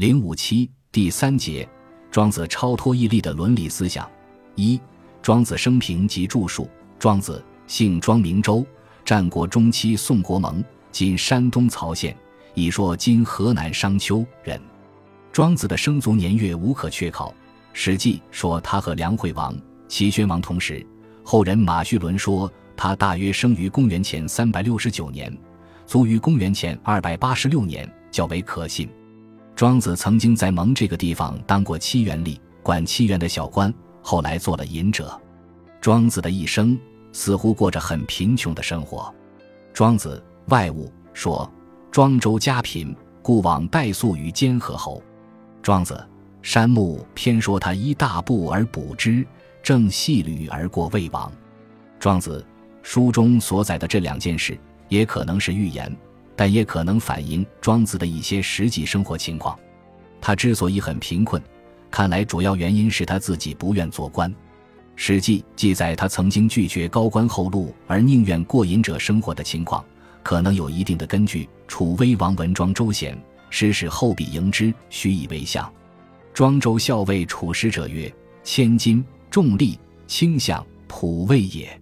零五七第三节，庄子超脱毅力的伦理思想。一、庄子生平及著述。庄子，姓庄，名周，战国中期宋国蒙（今山东曹县），一说今河南商丘人。庄子的生卒年月无可确考，《史记》说他和梁惠王、齐宣王同时，后人马叙伦说他大约生于公元前三百六十九年，卒于公元前二百八十六年，较为可信。庄子曾经在蒙这个地方当过七元吏，管七元的小官，后来做了隐者。庄子的一生似乎过着很贫穷的生活。庄子外物说：“庄周家贫，故往代粟于监河侯。”庄子山木偏说他依大布而补之，正细履而过魏王。庄子书中所载的这两件事，也可能是预言。但也可能反映庄子的一些实际生活情况。他之所以很贫困，看来主要原因是他自己不愿做官。《史记》记载他曾经拒绝高官厚禄，而宁愿过隐者生活的情况，可能有一定的根据。楚威王闻庄周贤，使使后必迎之，许以为相。庄周校尉楚使者曰：“千金重利，轻相普位也。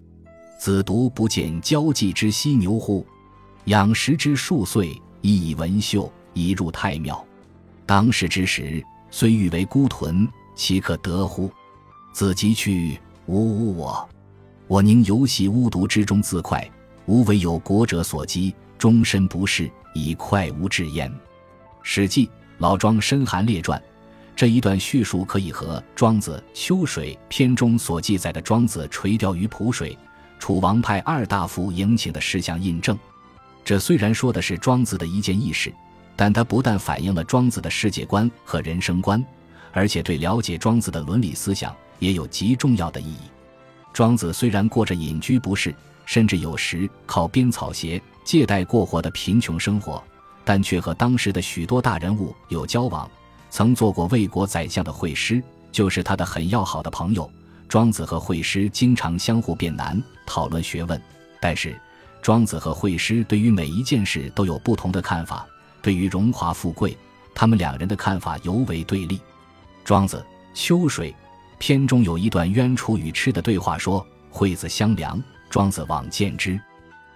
子独不见交际之犀牛乎？”养食之数岁，亦以文秀，以入太庙。当世之时，虽欲为孤豚，岂可得乎？子即去，吾无我。我宁游戏巫毒之中自快，吾为有国者所击，终身不仕，以快无至焉。《史记·老庄申韩列传》这一段叙述，可以和《庄子·秋水》篇中所记载的庄子垂钓于濮水，楚王派二大夫迎请的事项印证。这虽然说的是庄子的一件轶事，但它不但反映了庄子的世界观和人生观，而且对了解庄子的伦理思想也有极重要的意义。庄子虽然过着隐居不仕，甚至有时靠编草鞋借贷过活的贫穷生活，但却和当时的许多大人物有交往。曾做过魏国宰相的惠施，就是他的很要好的朋友。庄子和惠施经常相互辩难，讨论学问，但是。庄子和惠施对于每一件事都有不同的看法。对于荣华富贵，他们两人的看法尤为对立。庄子《秋水》篇中有一段渊楚与蚩的对话，说：“惠子相良，庄子往见之。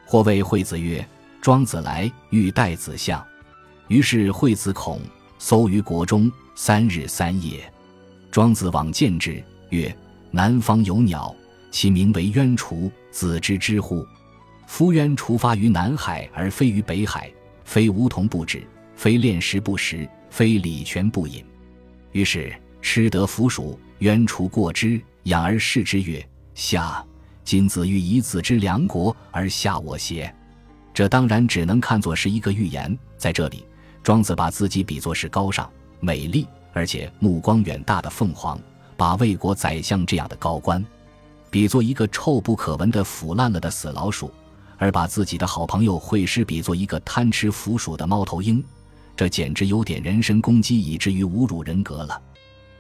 或谓惠子曰：‘庄子来，欲待子相。’于是惠子恐，搜于国中三日三夜。庄子往见之，曰：‘南方有鸟，其名为渊雏，子之之乎？’”夫渊出发于南海而飞于北海，非梧桐不止，非炼石不食，非礼泉不饮。于是吃得腐鼠，渊出过之，养而视之曰：“夏，今子欲以子之良国而下我邪？”这当然只能看作是一个寓言。在这里，庄子把自己比作是高尚、美丽而且目光远大的凤凰，把魏国宰相这样的高官，比作一个臭不可闻的腐烂了的死老鼠。而把自己的好朋友惠施比作一个贪吃腐鼠的猫头鹰，这简直有点人身攻击，以至于侮辱人格了。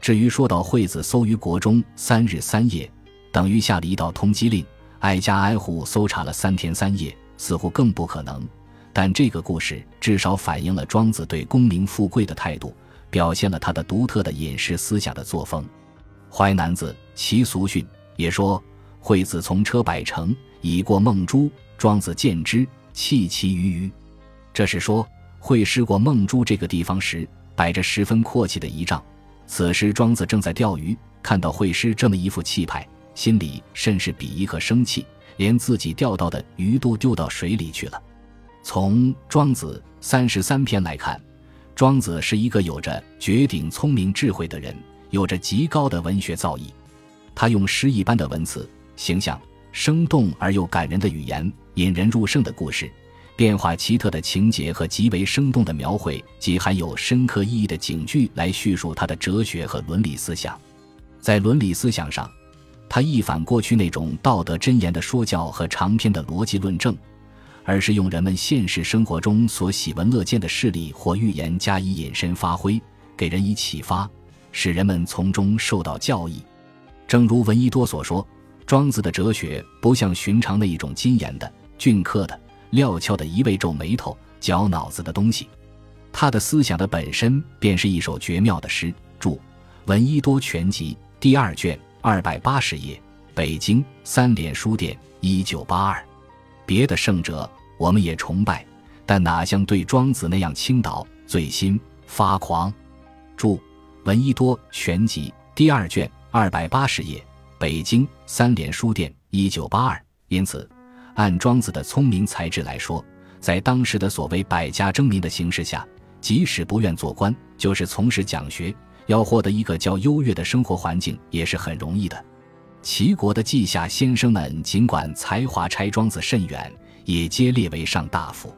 至于说到惠子搜于国中三日三夜，等于下了一道通缉令，挨家挨户搜查了三天三夜，似乎更不可能。但这个故事至少反映了庄子对功名富贵的态度，表现了他的独特的饮食思想的作风。《淮南子·齐俗训》也说，惠子从车百乘，已过孟珠。庄子见之，弃其鱼鱼。这是说，会师过孟珠这个地方时，摆着十分阔气的仪仗。此时，庄子正在钓鱼，看到会师这么一副气派，心里甚是鄙夷和生气，连自己钓到的鱼都丢到水里去了。从《庄子》三十三篇来看，庄子是一个有着绝顶聪明智慧的人，有着极高的文学造诣。他用诗一般的文字，形象生动而又感人的语言。引人入胜的故事，变化奇特的情节和极为生动的描绘，及含有深刻意义的警句来叙述他的哲学和伦理思想。在伦理思想上，他一反过去那种道德箴言的说教和长篇的逻辑论证，而是用人们现实生活中所喜闻乐见的事例或寓言加以引申发挥，给人以启发，使人们从中受到教益。正如闻一多所说，庄子的哲学不像寻常那一种金言的。俊刻的、料峭的，一味皱眉头、绞脑子的东西。他的思想的本身便是一首绝妙的诗。注《闻一多全集》第二卷二百八十页，北京三联书店一九八二。别的圣者我们也崇拜，但哪像对庄子那样倾倒、醉心、发狂？注《闻一多全集》第二卷二百八十页，北京三联书店一九八二。因此，按庄子的聪明才智来说，在当时的所谓百家争鸣的形势下，即使不愿做官，就是从事讲学，要获得一个较优越的生活环境也是很容易的。齐国的稷下先生们尽管才华差庄子甚远，也皆列为上大夫。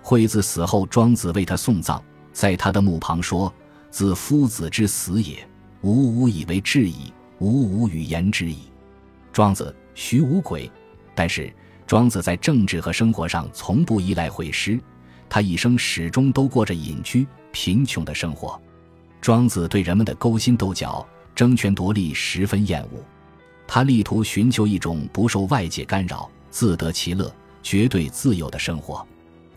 惠子死后，庄子为他送葬，在他的墓旁说：“自夫子之死也，吾无以为至矣，吾无与言之矣。”庄子徐无鬼，但是庄子在政治和生活上从不依赖会师。他一生始终都过着隐居、贫穷的生活。庄子对人们的勾心斗角、争权夺利十分厌恶，他力图寻求一种不受外界干扰、自得其乐、绝对自由的生活。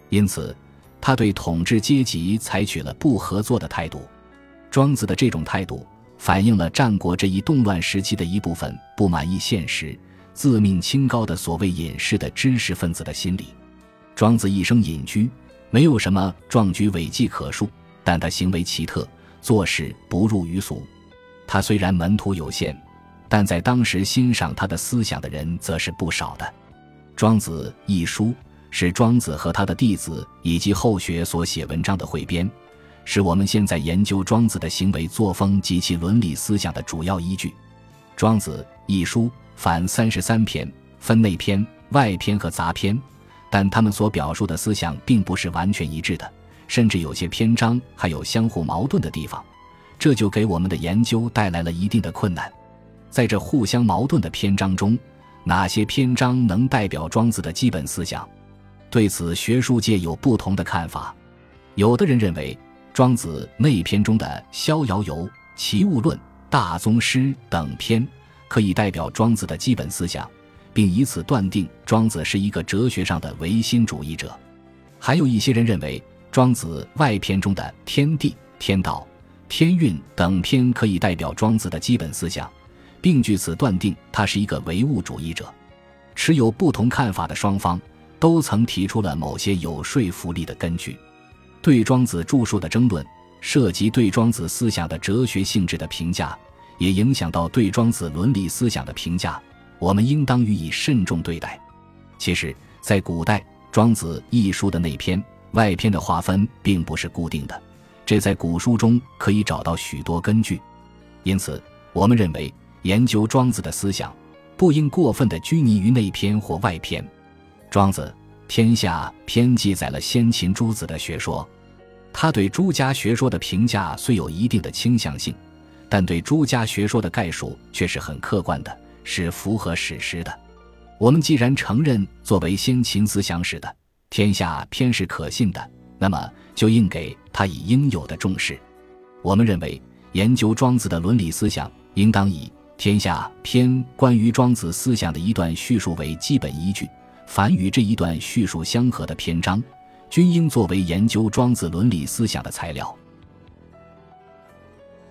因此，他对统治阶级采取了不合作的态度。庄子的这种态度反映了战国这一动乱时期的一部分不满意现实、自命清高的所谓隐士的知识分子的心理。庄子一生隐居。没有什么壮举伟绩可述，但他行为奇特，做事不入于俗。他虽然门徒有限，但在当时欣赏他的思想的人则是不少的。《庄子》一书是庄子和他的弟子以及后学所写文章的汇编，是我们现在研究庄子的行为作风及其伦理思想的主要依据。《庄子》一书凡三十三篇，分内篇、外篇和杂篇。但他们所表述的思想并不是完全一致的，甚至有些篇章还有相互矛盾的地方，这就给我们的研究带来了一定的困难。在这互相矛盾的篇章中，哪些篇章能代表庄子的基本思想？对此，学术界有不同的看法。有的人认为，庄子内篇中的《逍遥游》《齐物论》《大宗师》等篇可以代表庄子的基本思想。并以此断定庄子是一个哲学上的唯心主义者。还有一些人认为，庄子外篇中的天地、天道、天运等篇可以代表庄子的基本思想，并据此断定他是一个唯物主义者。持有不同看法的双方都曾提出了某些有说服力的根据。对庄子著述的争论，涉及对庄子思想的哲学性质的评价，也影响到对庄子伦理思想的评价。我们应当予以慎重对待。其实，在古代，《庄子》一书的内篇、外篇的划分并不是固定的，这在古书中可以找到许多根据。因此，我们认为研究庄子的思想，不应过分的拘泥于内篇或外篇。《庄子·天下篇》记载了先秦诸子的学说，他对诸家学说的评价虽有一定的倾向性，但对诸家学说的概述却是很客观的。是符合史实的。我们既然承认作为先秦思想史的《天下篇》是可信的，那么就应给他以应有的重视。我们认为，研究庄子的伦理思想，应当以《天下篇》关于庄子思想的一段叙述为基本依据。凡与这一段叙述相合的篇章，均应作为研究庄子伦理思想的材料。